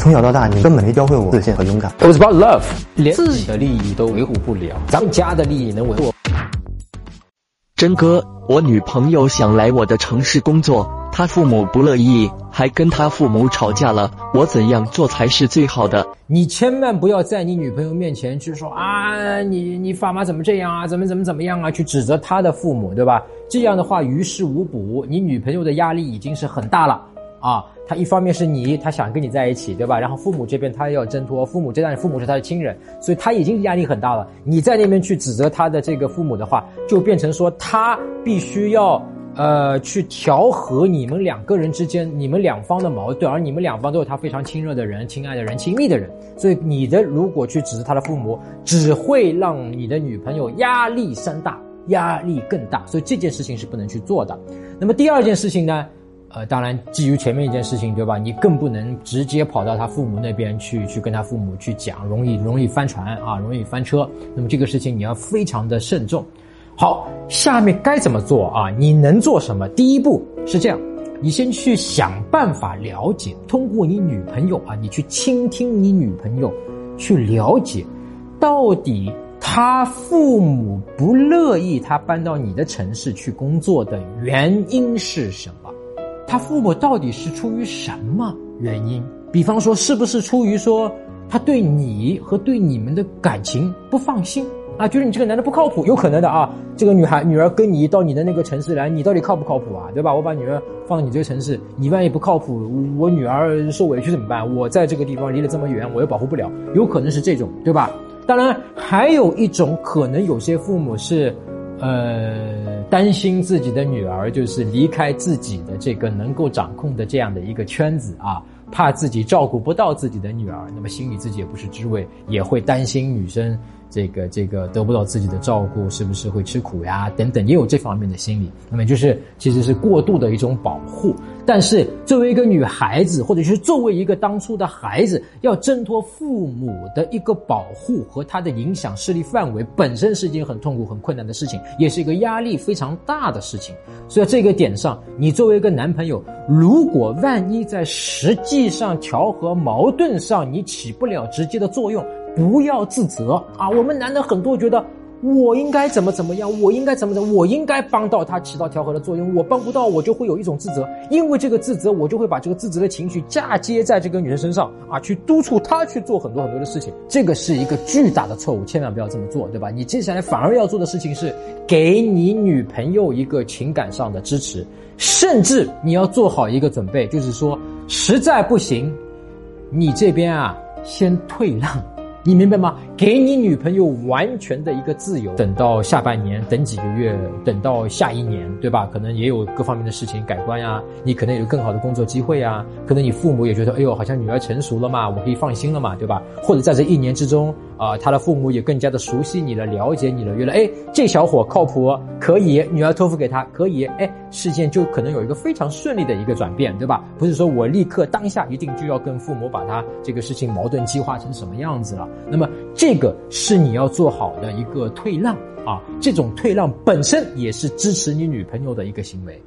从小到大，你根本没教会我自信和勇敢。It was about love，连自己的利益都维护不了，咱们家的利益能维护？真哥，我女朋友想来我的城市工作，她父母不乐意，还跟她父母吵架了。我怎样做才是最好的？你千万不要在你女朋友面前去说啊，你你爸妈怎么这样啊，怎么怎么怎么样啊，去指责她的父母，对吧？这样的话于事无补，你女朋友的压力已经是很大了啊。他一方面是你，他想跟你在一起，对吧？然后父母这边他要挣脱，父母这边父母是他的亲人，所以他已经压力很大了。你在那边去指责他的这个父母的话，就变成说他必须要。呃，去调和你们两个人之间、你们两方的矛盾，而你们两方都有他非常亲热的人、亲爱的人、亲密的人，所以你的如果去指责他的父母，只会让你的女朋友压力山大，压力更大，所以这件事情是不能去做的。那么第二件事情呢？呃，当然基于前面一件事情，对吧？你更不能直接跑到他父母那边去，去跟他父母去讲，容易容易翻船啊，容易翻车。那么这个事情你要非常的慎重。好，下面该怎么做啊？你能做什么？第一步是这样，你先去想办法了解，通过你女朋友啊，你去倾听你女朋友，去了解，到底她父母不乐意她搬到你的城市去工作的原因是什么？他父母到底是出于什么原因？比方说，是不是出于说他对你和对你们的感情不放心？啊，觉得你这个男的不靠谱，有可能的啊。这个女孩女儿跟你到你的那个城市来，你到底靠不靠谱啊？对吧？我把女儿放到你这个城市，你万一不靠谱，我女儿受委屈怎么办？我在这个地方离得这么远，我又保护不了，有可能是这种，对吧？当然，还有一种可能，有些父母是，呃，担心自己的女儿就是离开自己的这个能够掌控的这样的一个圈子啊。怕自己照顾不到自己的女儿，那么心里自己也不是滋味，也会担心女生这个这个得不到自己的照顾，是不是会吃苦呀？等等，也有这方面的心理。那么就是其实是过度的一种保护。但是作为一个女孩子，或者是作为一个当初的孩子，要挣脱父母的一个保护和他的影响势力范围，本身是一件很痛苦、很困难的事情，也是一个压力非常大的事情。所以这个点上，你作为一个男朋友，如果万一在实际上调和矛盾上你起不了直接的作用，不要自责啊！我们男的很多觉得我应该怎么怎么样，我应该怎么怎么，我应该帮到他起到调和的作用，我帮不到，我就会有一种自责，因为这个自责，我就会把这个自责的情绪嫁接在这个女人身上啊，去督促她去做很多很多的事情，这个是一个巨大的错误，千万不要这么做，对吧？你接下来反而要做的事情是给你女朋友一个情感上的支持，甚至你要做好一个准备，就是说实在不行，你这边啊先退让。你明白吗？给你女朋友完全的一个自由，等到下半年，等几个月，等到下一年，对吧？可能也有各方面的事情改观呀，你可能有更好的工作机会呀，可能你父母也觉得，哎呦，好像女儿成熟了嘛，我可以放心了嘛，对吧？或者在这一年之中，啊、他的父母也更加的熟悉你了，了解你了，觉得，哎，这小伙靠谱，可以，女儿托付给他，可以，哎，事件就可能有一个非常顺利的一个转变，对吧？不是说我立刻当下一定就要跟父母把他这个事情矛盾激化成什么样子了。那么这个是你要做好的一个退让啊，这种退让本身也是支持你女朋友的一个行为。